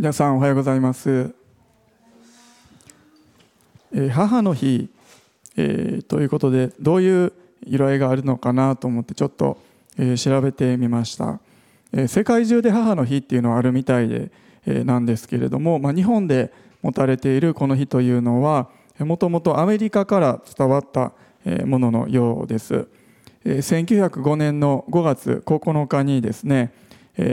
皆さんおはようございます、えー、母の日、えー、ということでどういう色合いがあるのかなと思ってちょっと、えー、調べてみました、え世界中で母の日っていうのはあるみたいで、えなんですけれども、まあ、日本で持たれているこの日というのはもともとアメリカから伝わったもののようです。1905年の5月9日にですね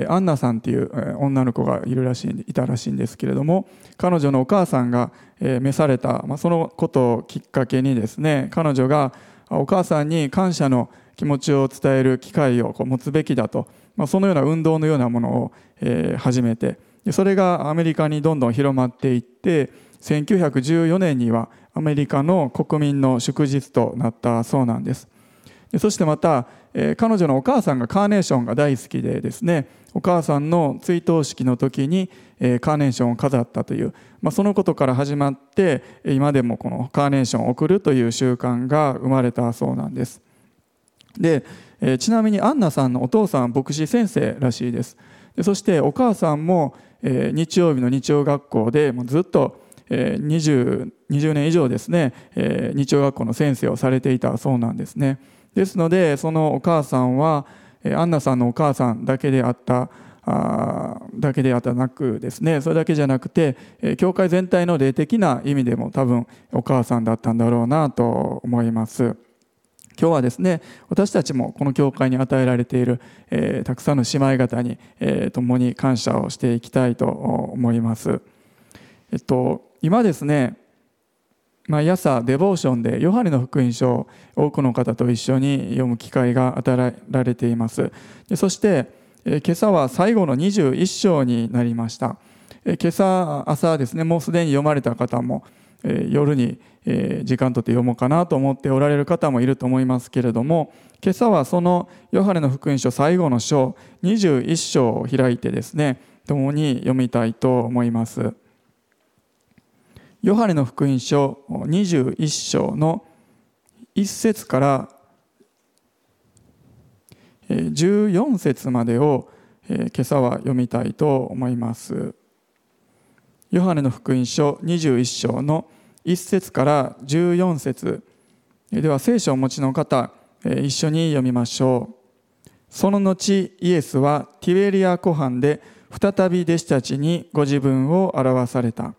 アンナさんっていう女の子がいるらしいいたらしいんですけれども彼女のお母さんが召された、まあ、そのことをきっかけにですね彼女がお母さんに感謝の気持ちを伝える機会を持つべきだと、まあ、そのような運動のようなものを始めてそれがアメリカにどんどん広まっていって1914年にはアメリカの国民の祝日となったそうなんです。そしてまたえ彼女のお母さんがカーネーションが大好きでですねお母さんの追悼式の時にえカーネーションを飾ったという、まあ、そのことから始まって今でもこのカーネーションを送るという習慣が生まれたそうなんです。でえちなみにアンナさんのお父さんは牧師先生らしいです。そしてお母さんもえ日曜日の日曜学校でもうずっと 20, 20年以上ですねえ日曜学校の先生をされていたそうなんですね。ですのでそのお母さんはアンナさんのお母さんだけであったあだけであったなくですねそれだけじゃなくて教会全体の霊的な意味でも多分お母さんだったんだろうなと思います。今日はですね私たちもこの教会に与えられている、えー、たくさんの姉妹方に、えー、共に感謝をしていきたいと思います。えっと今ですね毎朝デボーションでヨハネの福音書を多くの方と一緒に読む機会が与えられていますそして今朝は最後の21章になりました今朝朝ですねもうすでに読まれた方も夜に時間とって読もうかなと思っておられる方もいると思いますけれども今朝はそのヨハネの福音書最後の章21章を開いてですね共に読みたいと思います。ヨハネの福音書21章の1節から14節までを今朝は読みたいと思います。ヨハネの福音書21章の1節から14節では聖書をお持ちの方一緒に読みましょう。その後イエスはティベリア湖畔で再び弟子たちにご自分を表された。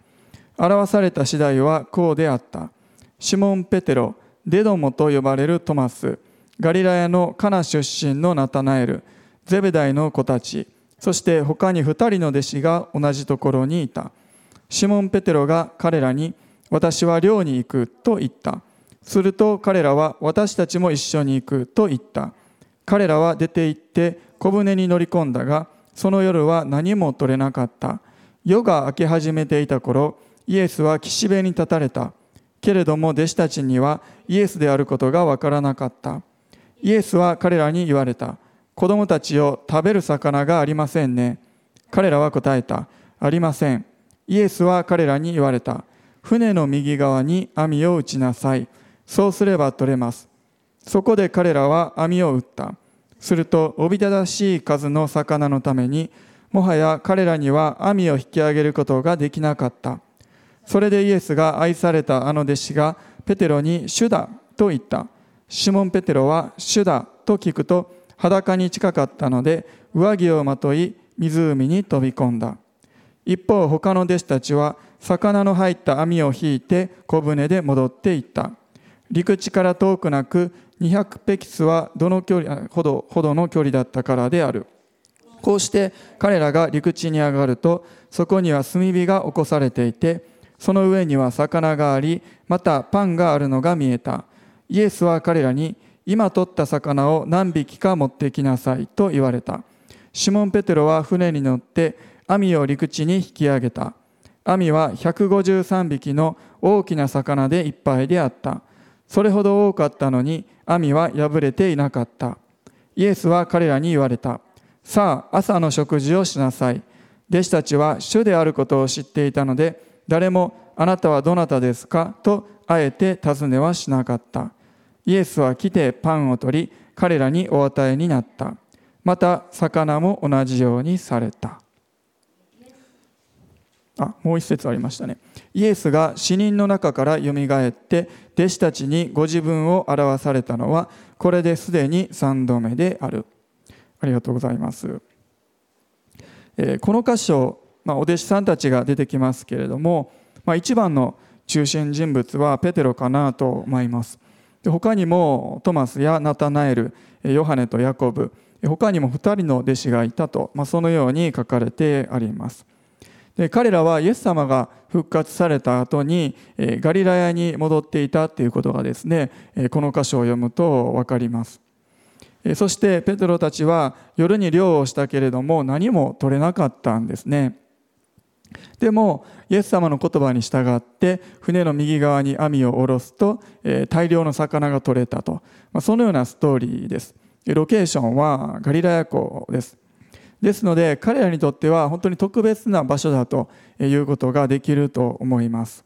表された次第はこうであった。シモン・ペテロ、デドモと呼ばれるトマス、ガリラヤのカナ出身のナタナエル、ゼベダイの子たち、そして他に二人の弟子が同じところにいた。シモン・ペテロが彼らに、私は寮に行くと言った。すると彼らは私たちも一緒に行くと言った。彼らは出て行って小舟に乗り込んだが、その夜は何も取れなかった。夜が明け始めていた頃、イエスは岸辺に立たれた。けれども弟子たちにはイエスであることがわからなかった。イエスは彼らに言われた。子供たちを食べる魚がありませんね。彼らは答えた。ありません。イエスは彼らに言われた。船の右側に網を打ちなさい。そうすれば取れます。そこで彼らは網を打った。すると、おびただしい数の魚のために、もはや彼らには網を引き上げることができなかった。それでイエスが愛されたあの弟子がペテロに主だと言った。シモン・ペテロは主だと聞くと裸に近かったので上着をまとい湖に飛び込んだ。一方他の弟子たちは魚の入った網を引いて小舟で戻っていった。陸地から遠くなく200ペキスはどの距離ほどほどの距離だったからである。こうして彼らが陸地に上がるとそこには炭火が起こされていてその上には魚があり、またパンがあるのが見えた。イエスは彼らに、今取った魚を何匹か持ってきなさいと言われた。シモン・ペテロは船に乗って網を陸地に引き上げた。網は153匹の大きな魚でいっぱいであった。それほど多かったのに網は破れていなかった。イエスは彼らに言われた。さあ、朝の食事をしなさい。弟子たちは主であることを知っていたので、誰もあなたはどなたですか？とあえて尋ねはしなかった。イエスは来てパンを取り彼らにお与えになった。また魚も同じようにされた。あもう一節ありましたねイエスが死人の中からよみがえって弟子たちにご自分を表されたのはこれですでに3度目であるありがとうございます、えー、この箇所、まあ、お弟子さんたちが出てきますけれども、まあ、一番の中心人物はペテロかなと思います。他にもトマスやナタナエルヨハネとヤコブ他にも2人の弟子がいたと、まあ、そのように書かれてあります。で彼らはイエス様が復活された後にガリラヤに戻っていたということがですねこの箇所を読むと分かります。そしてペテロたちは夜に漁をしたけれども何も取れなかったんですね。でもイエス様の言葉に従って船の右側に網を下ろすとえ大量の魚が取れたと。まそのようなストーリーです。ロケーションはガリラヤ湖です。ですので彼らにとっては本当に特別な場所だということができると思います。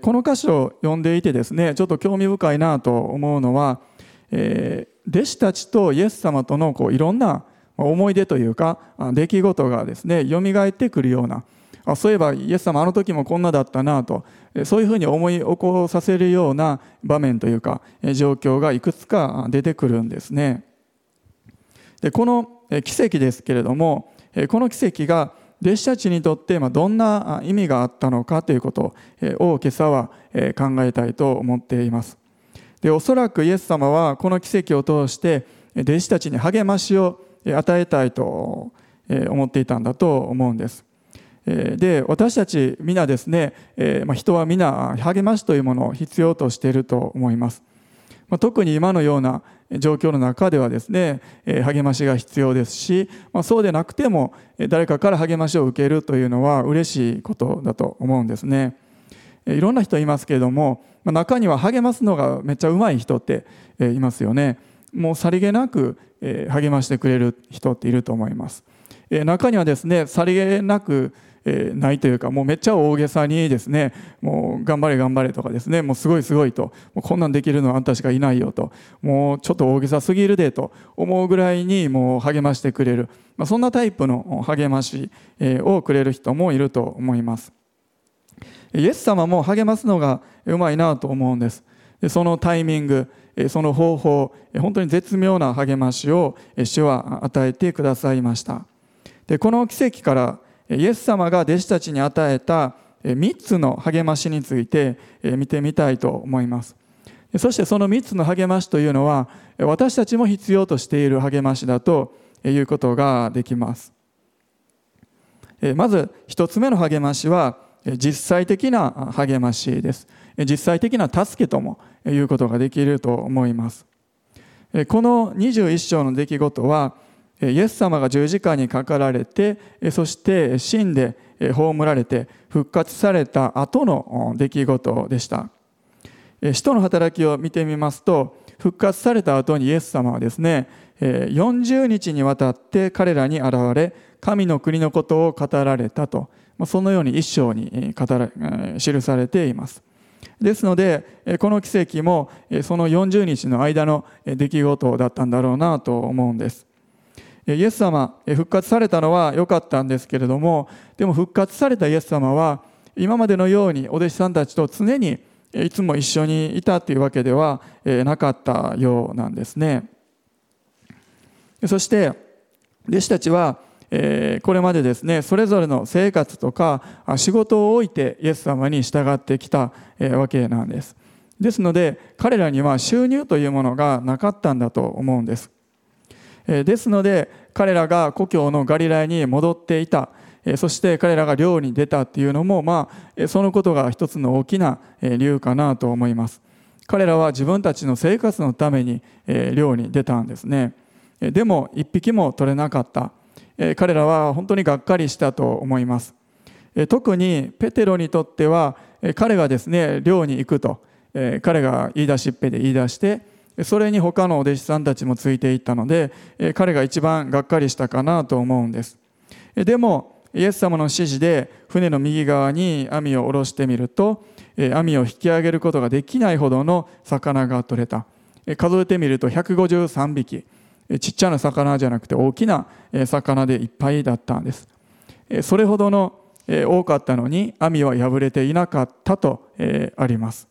この箇所を読んでいてですねちょっと興味深いなと思うのは、え弟子たちとイエス様とのこういろんな思い出というか出来事がですね蘇ってくるようなあそういえばイエス様あの時もこんなだったなとそういうふうに思い起こさせるような場面というか状況がいくつか出てくるんですね。でこの奇跡ですけれどもこの奇跡が弟子たちにとってどんな意味があったのかということを今朝は考えたいと思っています。でおそらくイエス様はこの奇跡を通して弟子たちに励ましを与えたいと思っていたんだと思うんです。で私たち皆ですね人は皆励ましというものを必要としていると思います。特に今のような状況の中ではですね励ましが必要ですしそうでなくても誰かから励ましを受けるというのは嬉しいことだと思うんですね。いろんな人いますけれども中には励ますのがめっちゃうまい人っていますよね。もうさりげなく励ましてくれる人っていると思います。中にはですねさりげなくないというかもうめっちゃ大げさにですねもう頑張れ頑張れとかですねもうすごいすごいともうこんなんできるのはあんたしかいないよともうちょっと大げさすぎるでと思うぐらいにもう励ましてくれる、まあ、そんなタイプの励ましをくれる人もいると思いますイエス様も励ますのがうまいなと思うんですそのタイミングその方法本当に絶妙な励ましを主は与えてくださいました。でこの奇跡からイエス様が弟子たちに与えた3つの励ましについて見てみたいと思います。そしてその3つの励ましというのは私たちも必要としている励ましだということができます。まず1つ目の励ましは実際的な励ましです。実際的な助けともいうことができると思います。この21章の出来事はイエス様が十字架にかかられてそして死んで葬られて復活された後の出来事でした。使徒の働きを見てみますと復活された後にイエス様はですね40日にわたって彼らに現れ神の国のことを語られたと。そのように一章に記されています。ですのでこの奇跡もその40日の間の出来事だったんだろうなと思うんです。イエス様復活されたのは良かったんですけれどもでも復活されたイエス様は今までのようにお弟子さんたちと常にいつも一緒にいたというわけではなかったようなんですね。そして弟子たちはこれまでですねそれぞれの生活とか仕事を置いてイエス様に従ってきたわけなんです。ですので彼らには収入というものがなかったんだと思うんです。ですので彼らが故郷のガリラヤに戻っていた。そして彼らが漁に出たっていうのも、まあ、そのことが一つの大きな理由かなと思います。彼らは自分たちの生活のために漁に出たんですね。でも一匹も取れなかった。彼らは本当にがっかりしたと思います。特にペテロにとっては彼がですね漁に行くと彼が言い出しっぺで言い出してそれに他のお弟子さんたちもついていったので彼が一番がっかりしたかなと思うんです。でもイエス様の指示で船の右側に網を下ろしてみると網を引き上げることができないほどの魚が取れた。数えてみると153匹。ちっちゃな魚じゃなくて大きな魚でいっぱいだったんです。それほどの多かったのに網は破れていなかったとあります。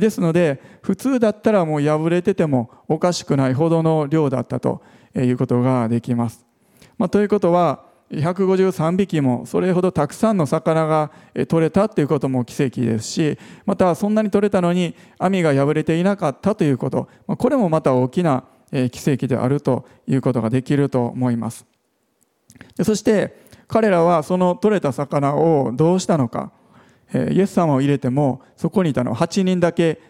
ですので普通だったらもう破れててもおかしくないほどの量だったということができます、まあ、ということは153匹もそれほどたくさんの魚が取れたということも奇跡ですしまたそんなに取れたのに網が破れていなかったということこれもまた大きな奇跡であるということができると思います。そして彼らはその取れた魚をどうしたのか。イエス様を入れてもそこにいたのは8人だけ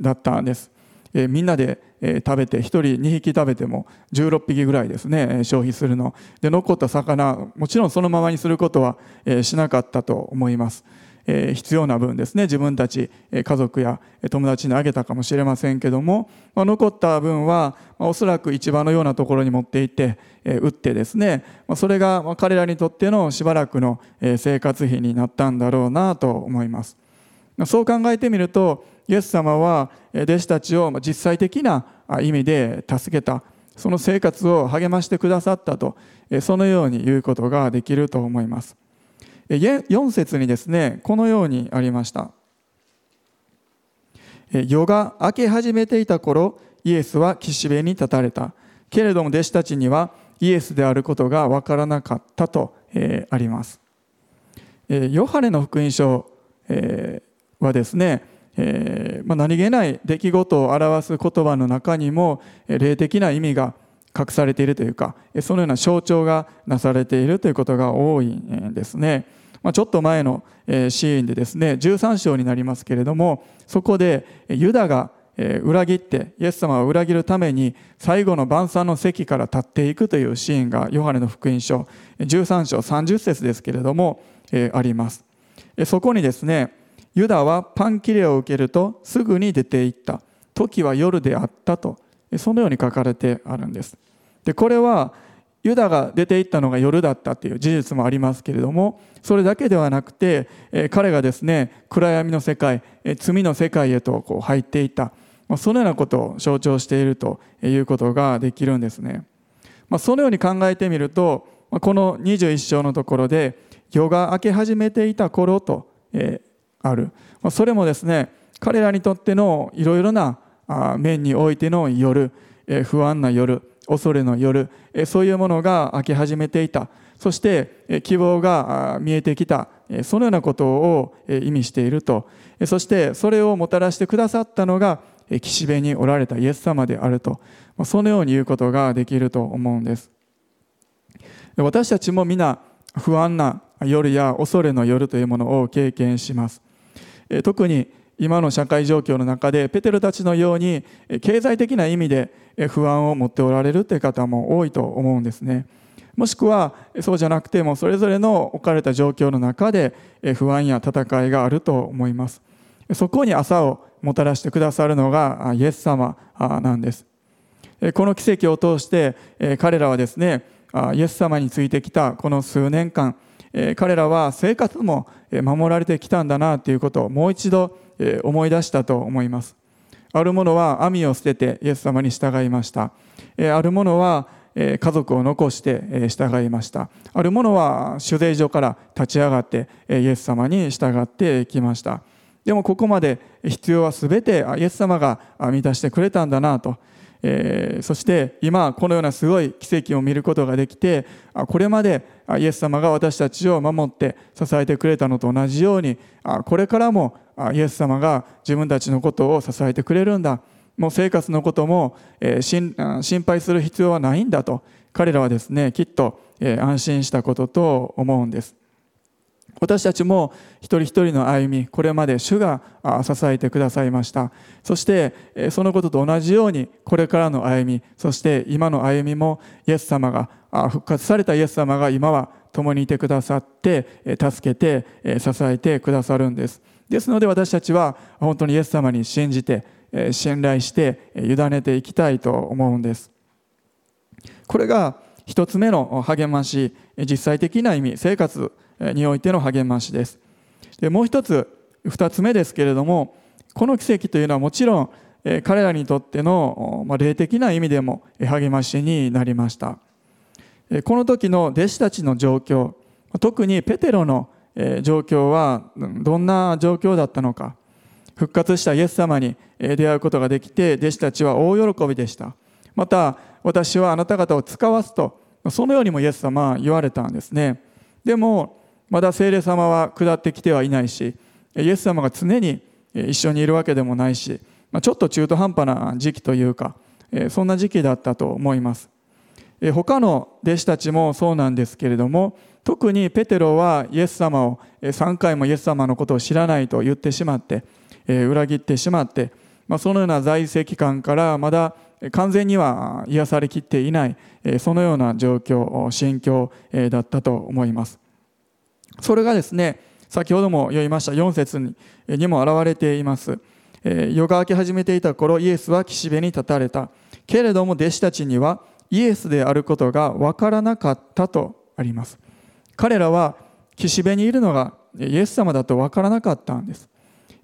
だったんです。みんなで食べて1人2匹食べても16匹ぐらいですね消費するの。で残った魚もちろんそのままにすることはしなかったと思います。必要な分ですね。自分たち家族や友達にあげたかもしれませんけども残った分はおそらく市場のようなところに持って行って売ってですねそれが彼らにとってのしばらくの生活費になったんだろうなと思います。そう考えてみるとイエス様は弟子たちを実際的な意味で助けた。その生活を励ましてくださったとそのように言うことができると思います。4節にですねこのようにありました。夜が明け始めていた頃イエスは岸辺に立たれた。けれども弟子たちにはイエスであることが分からなかったとえあります。ヨハネの福音書えはですねえーまあ、何気ない出来事を表す言葉の中にも霊的な意味が隠されているというかそのような象徴がなされているということが多いんですね。まあ、ちょっと前のシーンでですね13章になりますけれどもそこでユダが裏切ってイエス様を裏切るために最後の晩餐の席から立っていくというシーンがヨハネの福音書13章30節ですけれどもあります。そこにですねユダはパン切れを受けるとすぐに出て行った時は夜であったとそのように書かれてあるんです。でこれはユダが出て行ったのが夜だったという事実もありますけれどもそれだけではなくてえ彼がですね暗闇の世界え罪の世界へとこう入っていった。そのようなことを象徴しているということができるんですね。まそのように考えてみるとこの21章のところで夜が明け始めていた頃とえある。まそれもですね彼らにとってのいろいろな面においての夜不安な夜恐れの夜そういうものが明け始めていた。そして希望が見えてきた。そのようなことを意味していると。そしてそれをもたらしてくださったのが岸辺におられたイエス様であると。そのように言うことができると思うんです。私たちも皆不安な夜や恐れの夜というものを経験します。特に今の社会状況の中でペテロたちのように経済的な意味で不安を持っておられるという方も多いと思うんですね。もしくはそうじゃなくてもそれぞれの置かれた状況の中で不安や戦いがあると思います。そこに朝をもたらしてくださるのがイエス様なんです。この奇跡を通して彼らはですねイエス様についてきたこの数年間彼らは生活も守られてきたんだなということをもう一度思い出したと思います。ある者は網を捨ててイエス様に従いました。ある者は家族を残して従いました。ある者は取税所から立ち上がってイエス様に従ってきました。でもここまで必要は全てイエス様が満たしてくれたんだなとえー、そして今このようなすごい奇跡を見ることができてこれまでイエス様が私たちを守って支えてくれたのと同じようにこれからもイエス様が自分たちのことを支えてくれるんだ。もう生活のことも、え、心配する必要はないんだと彼らはですねきっと、え、安心したことと思うんです。私たちも一人一人の歩みこれまで主が支えてくださいました。そしてそのことと同じようにこれからの歩みそして今の歩みもイエス様が復活されたイエス様が今は共にいてくださって助けて支えてくださるんです。ですので私たちは本当にイエス様に信じて信頼して委ねていきたいと思うんです。これが一つ目の励まし実際的な意味生活においての励ましです。でもう一つ二つ目ですけれどもこの奇跡というのはもちろん彼らにとっての霊的な意味でも励ましになりました。この時の弟子たちの状況特にペテロの状況はどんな状況だったのか復活したイエス様に出会うことができて弟子たちは大喜びでした。また私はあなた方を使わすとそのようにもイエス様は言われたんですね。でもまだ聖霊様は下ってきてはいないしイエス様が常に一緒にいるわけでもないしまちょっと中途半端な時期というかそんな時期だったと思います。他の弟子たちもそうなんですけれども特にペテロはイエス様を3回もイエス様のことを知らないと言ってしまって裏切ってしまって、まあ、そのような在籍感からまだ完全には癒されきっていないそのような状況心境だったと思います。それがですね先ほども言いました4節ににも現れています。え夜が明け始めていた頃イエスは岸辺に立たれた。けれども弟子たちにはイエスであることが分からなかったとあります。彼らは岸辺にいるのがイエス様だと分からなかったんです。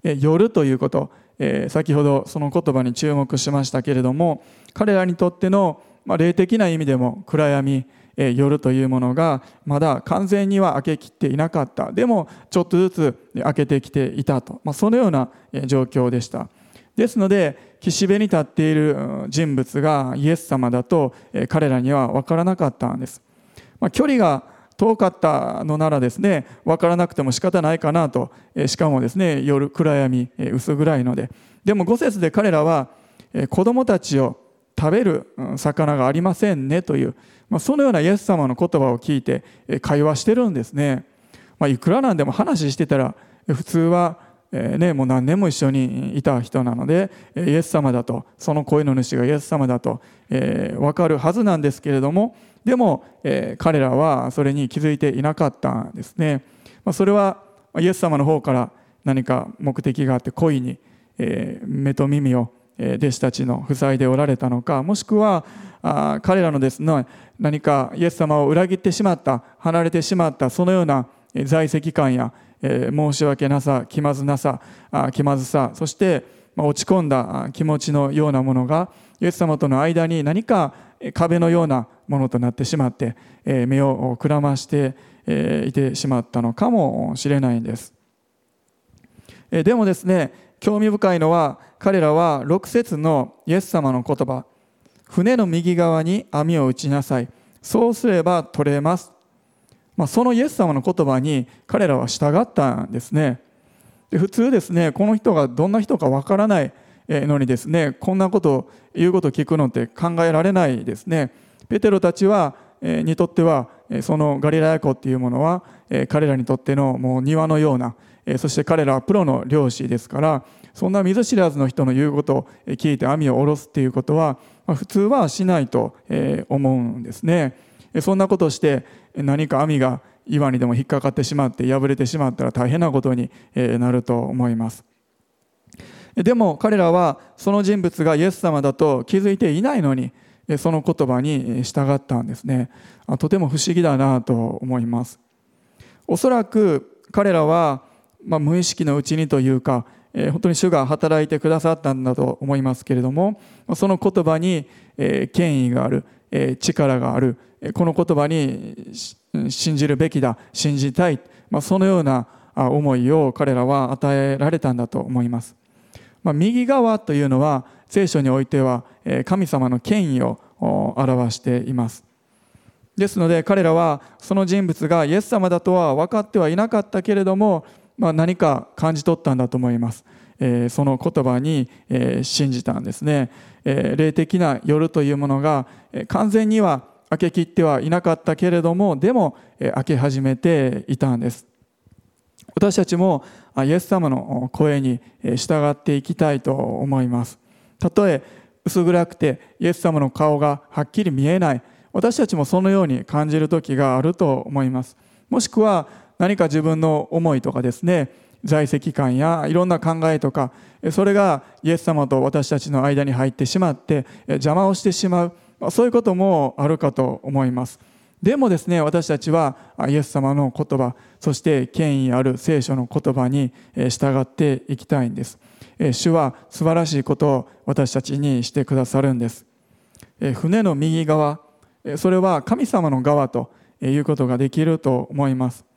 え夜ということえ先ほどその言葉に注目しましたけれども彼らにとってのま霊的な意味でも暗闇夜というものがまだ完全には明けきっていなかった。でもちょっとずつ明けてきていたと、まあ、そのような状況でした。ですので岸辺に立っている人物がイエス様だと彼らには分からなかったんです、まあ、距離が遠かったのならですね分からなくても仕方ないかなと。しかもですね夜暗闇薄暗いので。でも5節で彼らは子供たちを食べる魚がありませんねという、まあ、そのようなイエス様の言葉を聞いて会話してるんですね、まあ、いくらなんでも話してたら普通はえー、ね、もう何年も一緒にいた人なのでイエス様だとその声の主がイエス様だと、えー、分かるはずなんですけれどもでも、えー、彼らはそれに気づいていなかったんですね、まあ、それはイエス様の方から何か目的があって故意に、え目と耳を弟子たちの塞いでおられたのかもしくは彼らのですね何かイエス様を裏切ってしまった離れてしまったそのような在籍感や申し訳なさ気まずなさ気まずさそして、落ち込んだ気持ちのようなものがイエス様との間に何か壁のようなものとなってしまって、目をくらまして、いてしまったのかもしれないんです、でもですね興味深いのは彼らは6節のイエス様の言葉船の右側に網を打ちなさい。そうすれば取れます。まあ、そのイエス様の言葉に彼らは従ったんですね。で普通ですねこの人がどんな人かわからないのにですねこんなことを言うことを聞くのって考えられないですね。ペテロたちはにとってはそのガリラヤ湖っていうものは彼らにとってのもう庭のようなそして彼らはプロの漁師ですからそんな見ず知らずの人の言うことを聞いて網を下ろすっていうことは普通はしないと思うんですね。そんなことして何か網が岩にでも引っかかってしまって破れてしまったら大変なことになると思います。でも彼らはその人物がイエス様だと気づいていないのにその言葉に従ったんですね。とても不思議だなと思います。おそらく彼らは、まあ、無意識のうちにというか本当に主が働いてくださったんだと思いますけれどもその言葉に権威がある力があるこの言葉に信じるべきだ信じたい、まあ、そのような思いを彼らは与えられたんだと思います、まあ、右側というのは聖書においては神様の権威を表しています。ですので彼らはその人物がイエス様だとは分かってはいなかったけれども、まあ、何か感じ取ったんだと思います。えその言葉にえ信じたんですね。え霊的な夜というものがえ完全には開けきってはいなかったけれどもでも開け始めていたんです。私たちもイエス様の声に従っていきたいと思います。たとえ薄暗くてイエス様の顔がはっきり見えない。私たちもそのように感じる時があると思います。もしくは何か自分の思いとかですね在籍感やいろんな考えとかそれがイエス様と私たちの間に入ってしまって邪魔をしてしまうそういうこともあるかと思います。でもですね私たちはイエス様の言葉そして権威ある聖書の言葉に従っていきたいんです。主は素晴らしいことを私たちにしてくださるんです。船の右側それは神様の側ということができると思います。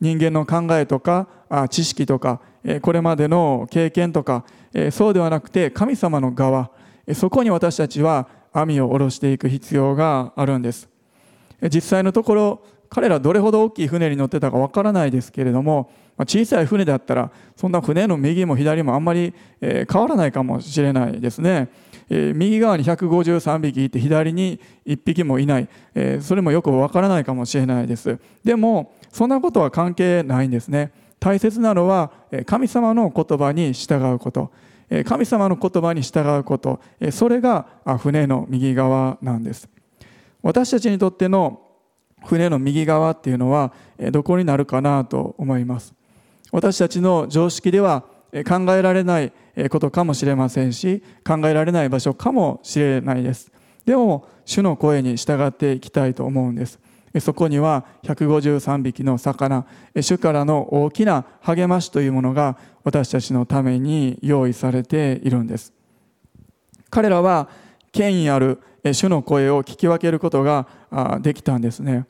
人間の考えとか知識とかこれまでの経験とかそうではなくて神様の側そこに私たちは網を下ろしていく必要があるんです。実際のところ彼らどれほど大きい船に乗ってたかわからないですけれども小さい船だったらそんな船の右も左もあんまり変わらないかもしれないですね。右側に153匹いて左に1匹もいない。それもよくわからないかもしれないです。でもそんなことは関係ないんですね。大切なのは神様の言葉に従うこと。神様の言葉に従うこと。それが船の右側なんです。私たちにとっての船の右側っていうのはどこになるかなと思います。私たちの常識では考えられないことかもしれませんし考えられない場所かもしれないです。でも主の声に従っていきたいと思うんです。そこには153匹の魚主からの大きな励ましというものが私たちのために用意されているんです。彼らは権威ある主の声を聞き分けることができたんですね。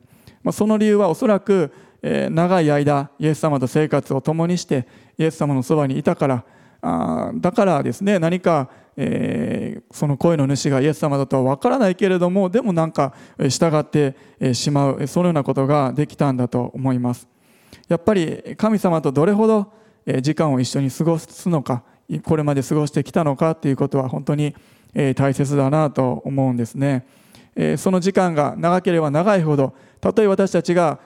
その理由はおそらく長い間イエス様と生活を共にしてイエス様のそばにいたから。だからですね何か、えー、その声の主がイエス様だとは分からないけれどもでもなんか従ってしまうそのようなことができたんだと思います。やっぱり神様とどれほど時間を一緒に過ごすのかこれまで過ごしてきたのかということは本当に大切だなと思うんですね。その時間が長ければ長いほどたとえ私たちが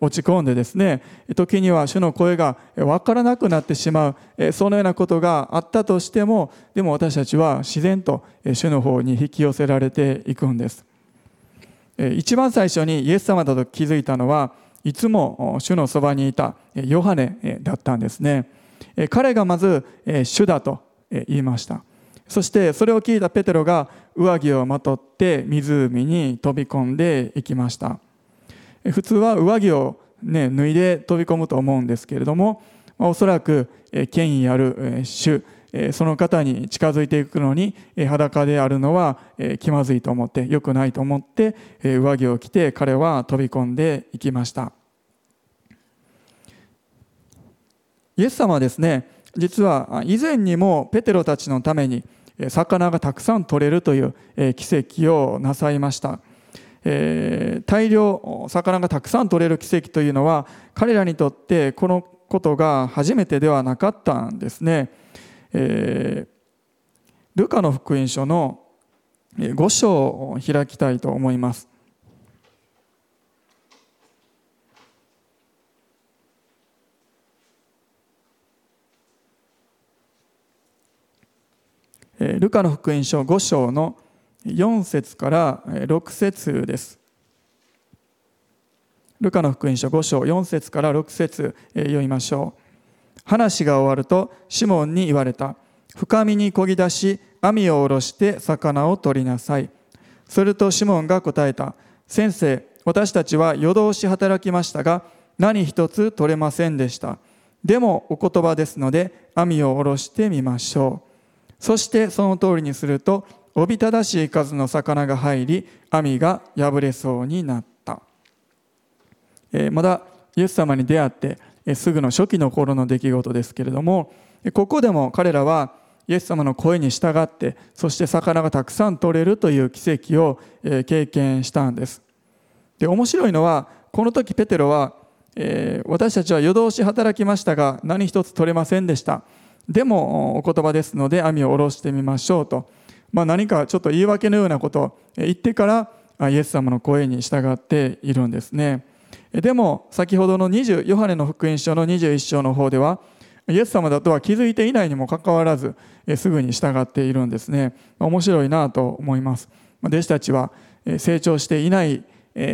落ち込んでですね時には主の声が分からなくなってしまうそのようなことがあったとしてもでも私たちは自然と主の方に引き寄せられていくんです。一番最初にイエス様だと気づいたのはいつも主のそばにいたヨハネだったんですね。彼がまず主だと言いました。そしてそれを聞いたペテロが上着をまとって湖に飛び込んでいきました。普通は上着を、ね、脱いで飛び込むと思うんですけれどもおそらく権威ある主その方に近づいていくのに裸であるのは気まずいと思って良くないと思って上着を着て彼は飛び込んでいきました。イエス様はですね実は以前にもペテロたちのために魚がたくさん取れるという奇跡をなさいました。えー、大量魚がたくさん取れる奇跡というのは彼らにとってこのことが初めてではなかったんですね、えー、ルカの福音書の5章を開きたいと思います。ルカの福音書5章の4節から6節です。ルカの福音書5章4節から6節読みましょう。話が終わるとシモンに言われた。深みにこぎ出し網を下ろして魚を取りなさい。するとシモンが答えた。先生、私たちは夜通し働きましたが何一つ取れませんでした。でもお言葉ですので網を下ろしてみましょう。そしてその通りにするとおびただしい数の魚が入り網が破れそうになった、えー、まだイエス様に出会って、えー、すぐの初期の頃の出来事ですけれどもここでも彼らはイエス様の声に従ってそして魚がたくさん取れるという奇跡を、えー、経験したんです。で面白いのはこの時ペテロは、えー、私たちは夜通し働きましたが何一つ取れませんでした。でもお言葉ですので網を下ろしてみましょうと。まあ、何かちょっと言い訳のようなことを言ってからイエス様の声に従っているんですね。でも先ほどの20ヨハネの福音書の21章の方ではイエス様だとは気づいていないにもかかわらずすぐに従っているんですね。面白いなと思います。弟子たちは成長していない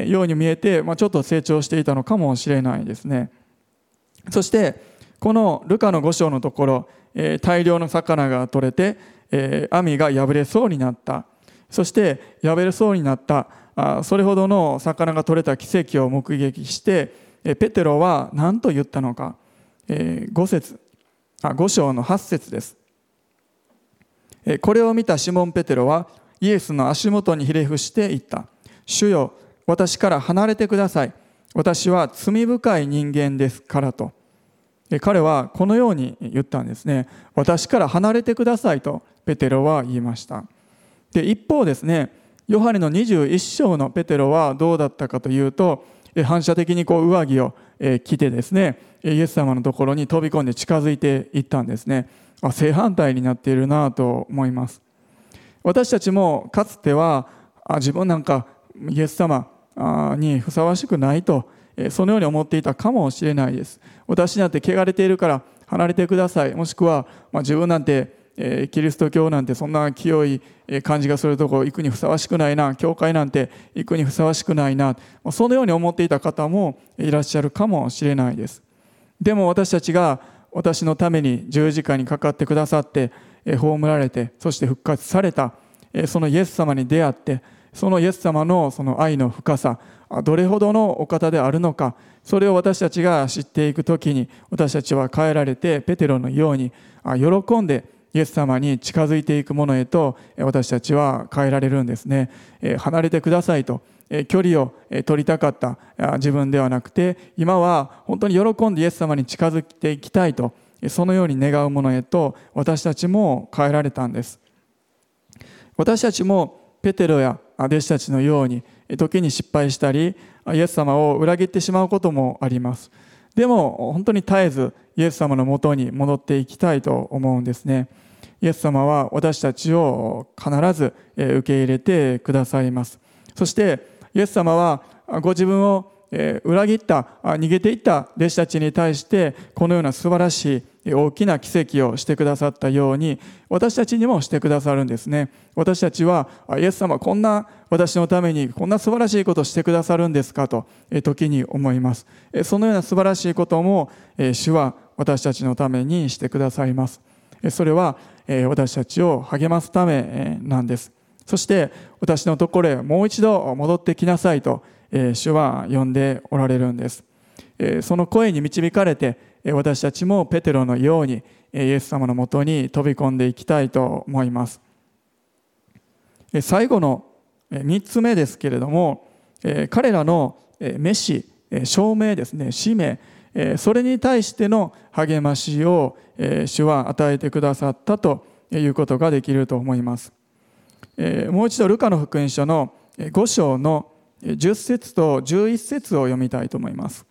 ように見えて、ちょっと成長していたのかもしれないですね。そしてこのルカの5章のところえ大量の魚が取れてえ、網が破れそうになった。そして破れそうになった。あそれほどの魚が取れた奇跡を目撃して、えペテロは何と言ったのか、えー、5節。あ5章の8節です、え、これを見たシモン・ペテロはイエスの足元にひれ伏して言った。主よ私から離れてください。私は罪深い人間ですからと。彼はこのように言ったんですね。私から離れてくださいとペテロは言いました。で一方ですねヨハネの21章のペテロはどうだったかというと反射的にこう上着を着てですねイエス様のところに飛び込んで近づいていったんですね。正反対になっているなと思います。私たちもかつては自分なんかイエス様にふさわしくないとそのように思っていたかもしれないです。私なんて汚れているから離れてください。もしくは、まあ、自分なんてキリスト教なんてそんな清い感じがするとこ行くにふさわしくないな。教会なんて行くにふさわしくないな。そのように思っていた方もいらっしゃるかもしれないです。でも私たちが私のために十字架にかかってくださって葬られてそして復活されたそのイエス様に出会ってそのイエス様のその愛の深さどれほどのお方であるのかそれを私たちが知っていく時に私たちは変えられてペテロのように喜んでイエス様に近づいていくものへと私たちは変えられるんですね。離れてくださいと距離を取りたかった自分ではなくて今は本当に喜んでイエス様に近づいていきたいとそのように願うものへと私たちも変えられたんです。私たちもペテロや弟子たちのように時に失敗したりイエス様を裏切ってしまうこともあります。でも本当に絶えずイエス様のもとに戻っていきたいと思うんですね。イエス様は私たちを必ず受け入れてくださいます。そしてイエス様はご自分を裏切った逃げていった弟子たちに対してこのような素晴らしい大きな奇跡をしてくださったように私たちにもしてくださるんですね。私たちはイエス様こんな私のためにこんな素晴らしいことをしてくださるんですかと時に思います。そのような素晴らしいことも主は私たちのためにしてくださいます。それは私たちを励ますためなんです。そして私のところへもう一度戻ってきなさいと主は呼んでおられるんです。その声に導かれて私たちもペテロのようにイエス様のもとに飛び込んでいきたいと思います。最後の3つ目ですけれども彼らの召し証明ですね使命それに対しての励ましを主は与えてくださったということができると思います。もう一度ルカの福音書の5章の10節と11節を読みたいと思います。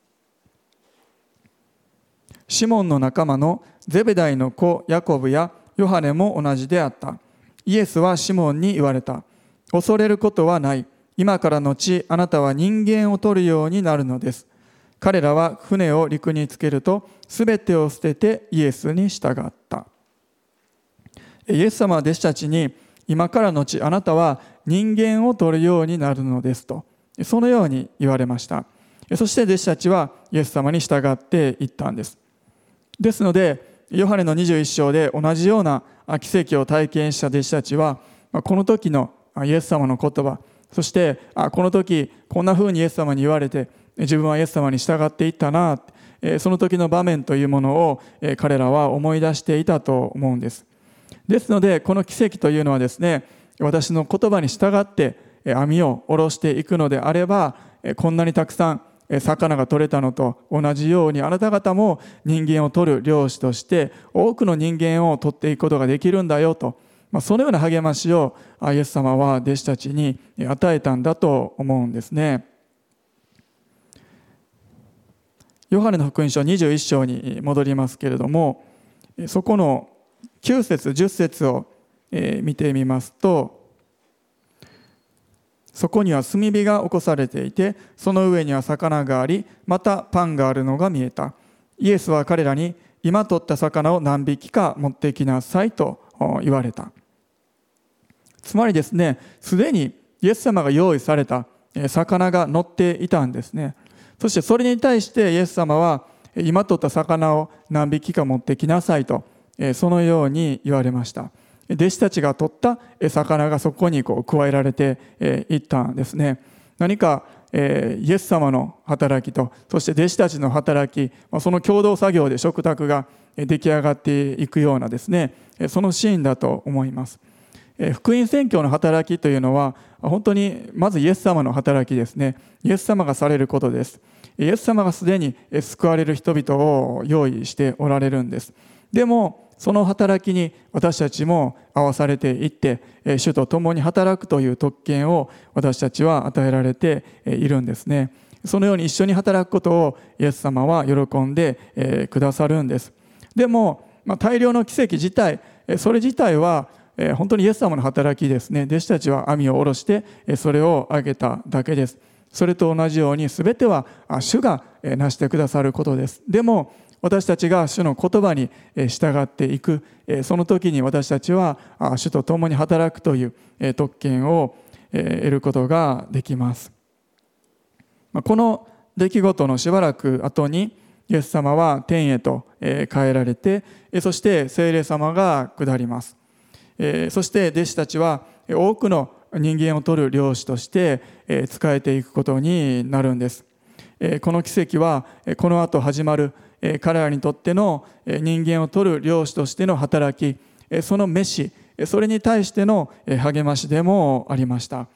シモンの仲間のゼベダイの子ヤコブやヨハネも同じであった。イエスはシモンに言われた。恐れることはない。今からのちあなたは人間を取るようになるのです。彼らは船を陸につけると全てを捨ててイエスに従った。イエス様は弟子たちに今からのちあなたは人間を取るようになるのですと。そのように言われました。そして弟子たちはイエス様に従っていったんです。ですのでヨハネの21章で同じような奇跡を体験した弟子たちはこの時のイエス様の言葉そしてこの時こんな風にイエス様に言われて自分はイエス様に従っていったなその時の場面というものを彼らは思い出していたと思うんです。ですのでこの奇跡というのはですね私の言葉に従って網を下ろしていくのであればこんなにたくさん魚が取れたのと同じようにあなた方も人間を取る漁師として多くの人間を取っていくことができるんだよと、まあ、そのような励ましをイエス様は弟子たちに与えたんだと思うんですね。ヨハネの福音書21章に戻りますけれどもそこの9節10節を見てみますとそこには炭火が起こされていてその上には魚がありまたパンがあるのが見えた。イエスは彼らに今取った魚を何匹か持ってきなさいと言われた。つまりですねすでにイエス様が用意された魚が乗っていたんですね。そしてそれに対してイエス様は今取った魚を何匹か持ってきなさいとそのように言われました。弟子たちが取った魚がそこにこう加えられていったんですね。何かイエス様の働きとそして弟子たちの働きその共同作業で食卓が出来上がっていくようなですねそのシーンだと思います。福音宣教の働きというのは本当にまずイエス様の働きですね。イエス様がされることです。イエス様がすでに救われる人々を用意しておられるんです。でもその働きに私たちも合わされていって主と共に働くという特権を私たちは与えられているんですね。そのように一緒に働くことをイエス様は喜んでくださるんです。でも大量の奇跡自体それ自体は本当にイエス様の働きですね。弟子たちは網を下ろしてそれをあげただけです。それと同じように全ては主が成してくださることです。でも私たちが主の言葉に従っていくその時に私たちは主と共に働くという特権を得ることができます。この出来事のしばらく後にイエス様は天へと帰られてそして聖霊様が下ります。そして弟子たちは多くの人間を取る漁師として仕えていくことになるんです。この奇跡はこの後始まる彼らにとっての人間を取る漁師としての働きその飯それに対しての励ましでもありました。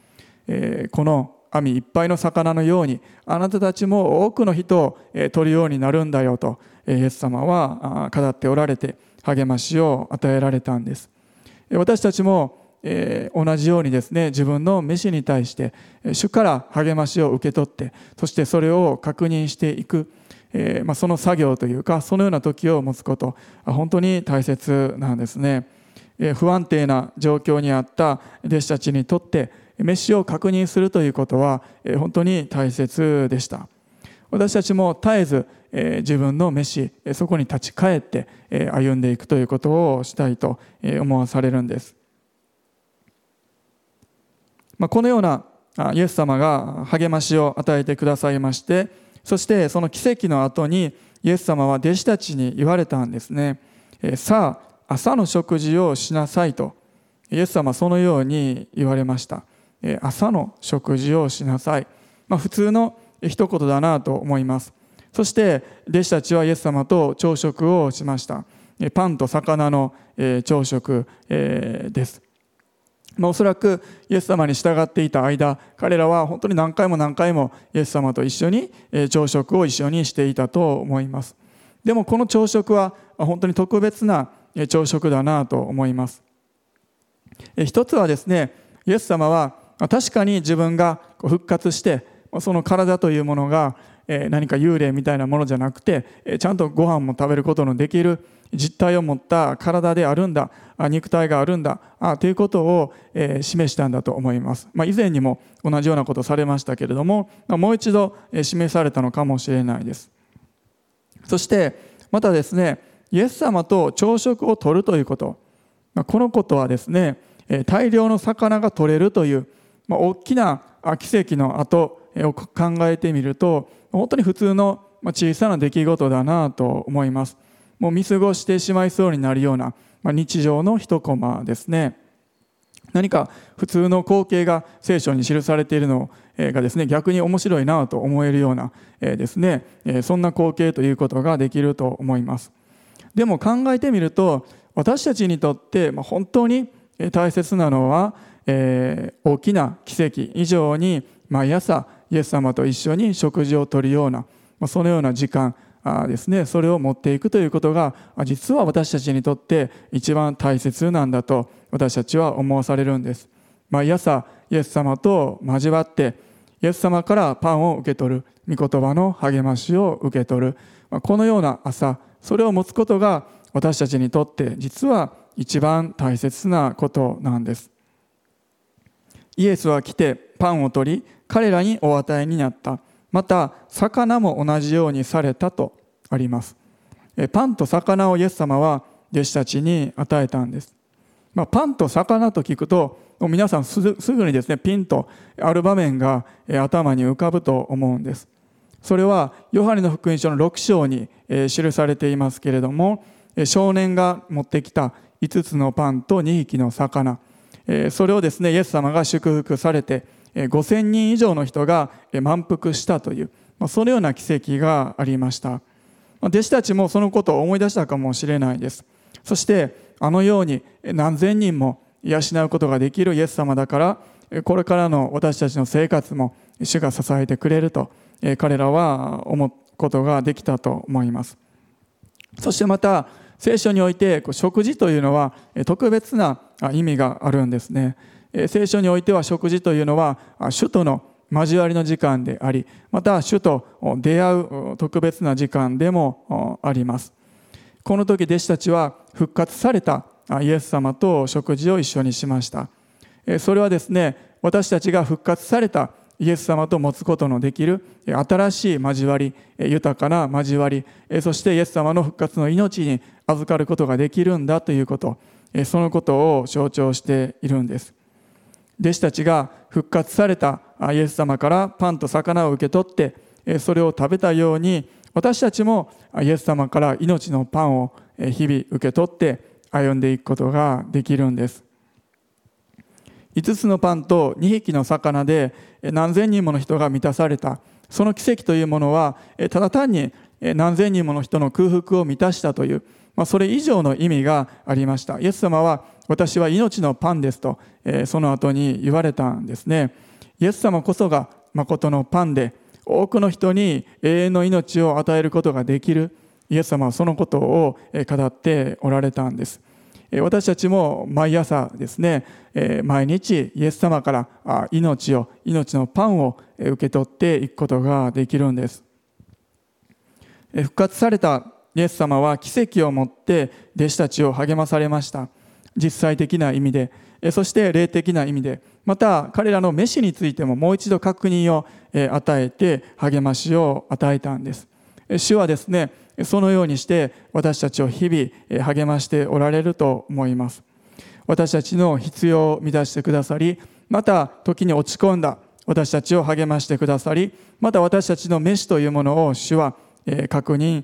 この網いっぱいの魚のようにあなたたちも多くの人を取るようになるんだよとイエス様は語っておられて励ましを与えられたんです。私たちもえ、同じようにですね自分の飯に対して主から励ましを受け取ってそしてそれを確認していく、えー、まあ、その作業というかそのような時を持つこと。本当に大切なんですね、えー、不安定な状況にあった弟子たちにとって飯を確認するということは、え本当に大切でした。私たちも絶えず、え自分の飯そこに立ち返って、え歩んでいくということをしたいと思わされるんです。まあ、このようなイエス様が励ましを与えてくださいましてそしてその奇跡の後にイエス様は弟子たちに言われたんですね。さあ朝の食事をしなさいと。イエス様はそのように言われました。朝の食事をしなさい、まあ、普通の一言だなと思います。そして弟子たちはイエス様と朝食をしました。パンと魚の朝食です。まあ、おそらくイエス様に従っていた間彼らは本当に何回も何回もイエス様と一緒に朝食を一緒にしていたと思います。でもこの朝食は本当に特別な朝食だなと思います。一つはですねイエス様は確かに自分が復活してその体というものが何か幽霊みたいなものじゃなくてちゃんとご飯も食べることのできる実体を持った体であるんだ。肉体があるんだ。ということを示したんだと思います、まあ、以前にも同じようなことをされましたけれどももう一度示されたのかもしれないです。そしてまたですねイエス様と朝食をとるということ。このことはですね大量の魚が取れるという大きな奇跡の後を考えてみると本当に普通の小さな出来事だなと思います。もう見過ごしてしまいそうになるような、まあ、日常の一コマですね。何か普通の光景が聖書に記されているのがですね逆に面白いなと思えるようなですね。そんな光景ということができると思います。でも考えてみると私たちにとって本当に大切なのはえ大きな奇跡以上に毎朝イエス様と一緒に食事をとるようなそのような時間ですねそれを持っていくということが実は私たちにとって一番大切なんだと私たちは思わされるんです。毎朝イエス様と交わってイエス様からパンを受け取る御言葉の励ましを受け取るこのような朝それを持つことが私たちにとって実は一番大切なことなんです。イエスは来てパンを取り彼らにお与えになった。また魚も同じようにされたとあります。パンと魚をイエス様は弟子たちに与えたんです、まあ、パンと魚と聞くと皆さんすぐにですねピンとある場面が頭に浮かぶと思うんです。それはヨハネの福音書の6章に記されていますけれども少年が持ってきた5つのパンと2匹の魚。それをですねイエス様が祝福されて5000人以上の人が満腹したというそのような奇跡がありました。弟子たちもそのことを思い出したかもしれないです。そしてあのように何千人も養うことができるイエス様だからこれからの私たちの生活も主が支えてくれると彼らは思うことができたと思います。そしてまた聖書において食事というのは特別な意味があるんですね。聖書においては食事というのは主との交わりの時間でありまた主と出会う特別な時間でもあります。この時弟子たちは復活されたイエス様と食事を一緒にしました。それはですね私たちが復活されたイエス様と持つことのできる新しい交わり豊かな交わりそしてイエス様の復活の命に預かることができるんだということそのことを象徴しているんです。弟子たちが復活されたイエス様からパンと魚を受け取ってそれを食べたように私たちもイエス様から命のパンを日々受け取って歩んでいくことができるんです。5つのパンと2匹の魚で何千人もの人が満たされた。その奇跡というものはただ単に何千人もの人の空腹を満たしたという、まあ、それ以上の意味がありました。イエス様は私は命のパンですとその後に言われたんですね。イエス様こそが誠のパンで多くの人に永遠の命を与えることができる。イエス様はそのことを語っておられたんです。私たちも毎朝ですね毎日イエス様から命を命のパンを受け取っていくことができるんです。復活されたイエス様は奇跡をもって弟子たちを励まされました。実際的な意味でそして霊的な意味でまた彼らの飯についてももう一度確認を与えて励ましを与えたんです。主はですねそのようにして私たちを日々励ましておられると思います。私たちの必要を満たしてくださりまた時に落ち込んだ私たちを励ましてくださりまた私たちの飯というものを主は確認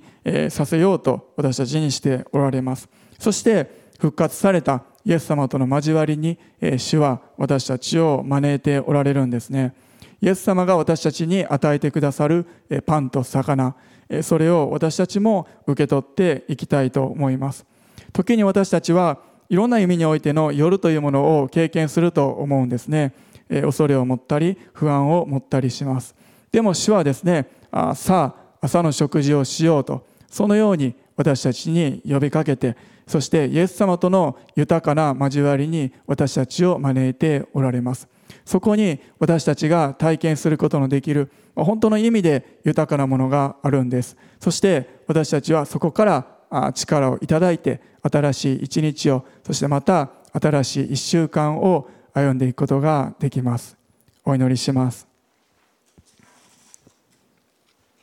させようと私たちにしておられます。そして復活されたイエス様との交わりに主は私たちを招いておられるんですね。イエス様が私たちに与えてくださるパンと魚それを私たちも受け取っていきたいと思います。時に私たちはいろんな意味においての夜というものを経験すると思うんですね。恐れを持ったり不安を持ったりします。でも主はですねさあ朝の食事をしようとそのように私たちに呼びかけてそしてイエス様との豊かな交わりに私たちを招いておられます。そこに私たちが体験することのできる本当の意味で豊かなものがあるんです。そして私たちはそこから力をいただいて新しい一日をそしてまた新しい一週間を歩んでいくことができます。お祈りします。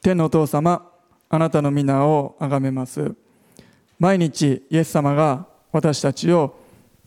天のお父様あなたの皆をあがめます。毎日イエス様が私たちを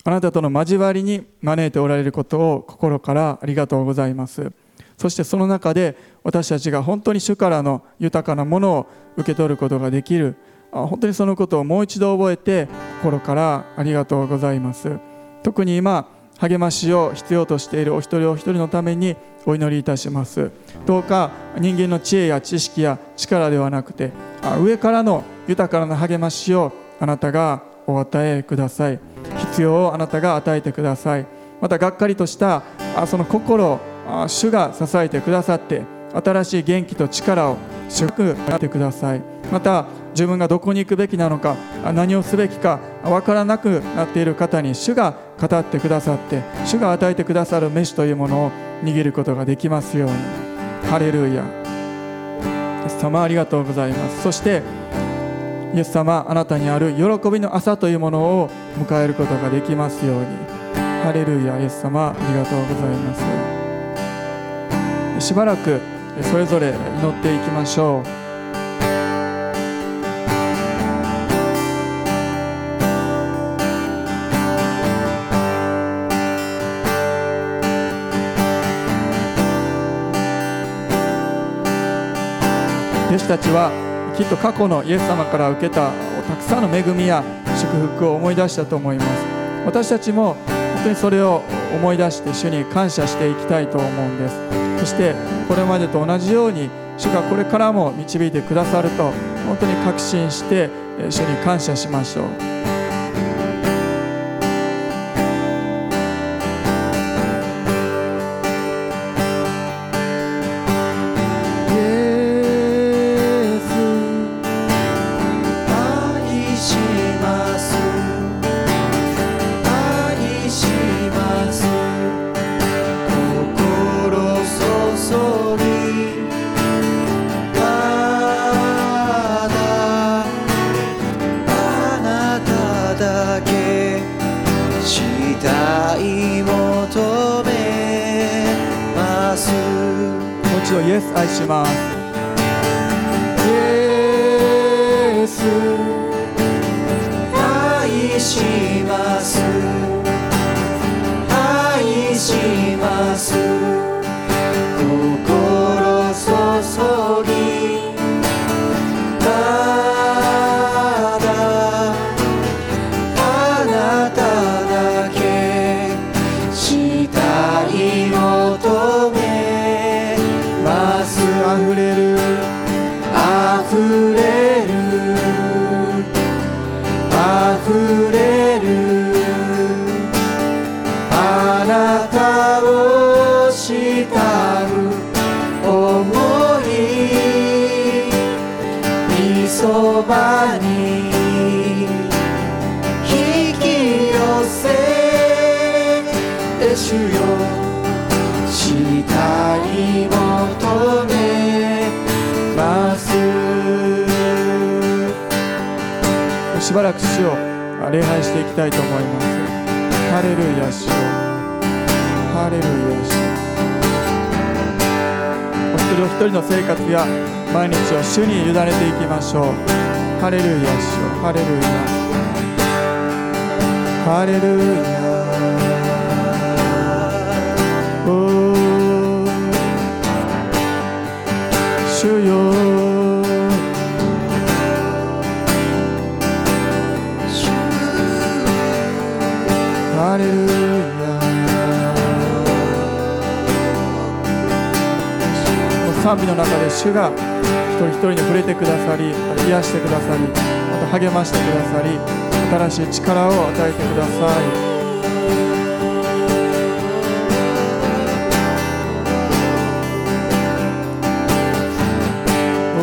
あなたとの交わりに招いておられることを心からありがとうございます。そしてその中で私たちが本当に主からの豊かなものを受け取ることができる。本当にそのことをもう一度覚えて心からありがとうございます。特に今励ましを必要としているお一人お一人のためにお祈りいたします。どうか人間の知恵や知識や力ではなくて上からの豊かな励ましをあなたがお与えください。必要をあなたが与えてください。またがっかりとしたあその心を主が支えてくださって新しい元気と力を祝福なってください。また自分がどこに行くべきなのか何をすべきか分からなくなっている方に主が語ってくださって主が与えてくださる飯というものを握ることができますように。ハレルヤ。イエス様ありがとうございます。そしてイエス様あなたにある喜びの朝というものを迎えることができますように。ハレルヤイエス様ありがとうございます。しばらくそれぞれ祈っていきましょう。弟子たちはきっと過去のイエス様から受けたたくさんの恵みや祝福を思い出したと思います。私たちも本当にそれを思い出して主に感謝していきたいと思うんです。そしてこれまでと同じように主がこれからも導いてくださると本当に確信して主に感謝しましょう。礼拝していきたいと思います。ハレルヤ主ハレルヤ主お一人お一人の生活や毎日を主に委ねていきましょう。ハレルヤ主ハレルヤ。ハレルヤ。賛美の中で主が一人一人に触れてくださり癒してくださりまた励ましてくださり新しい力を与えてください。お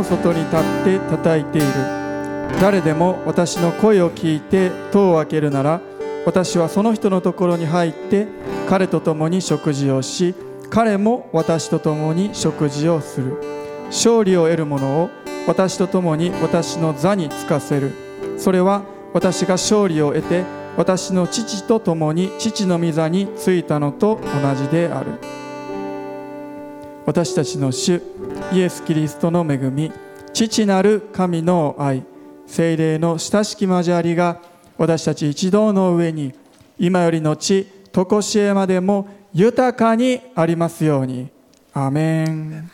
の外に立って叩いている。誰でも私の声を聞いて戸を開けるなら私はその人のところに入って彼と共に食事をし彼も私と共に食事をする。勝利を得る者を私と共に私の座につかせる。それは私が勝利を得て私の父と共に父の御座についたのと同じである。私たちの主イエス・キリストの恵み父なる神の愛精霊の親しき交わりが私たち一同の上に今よりの地常しえまでも豊かにありますように。アメン。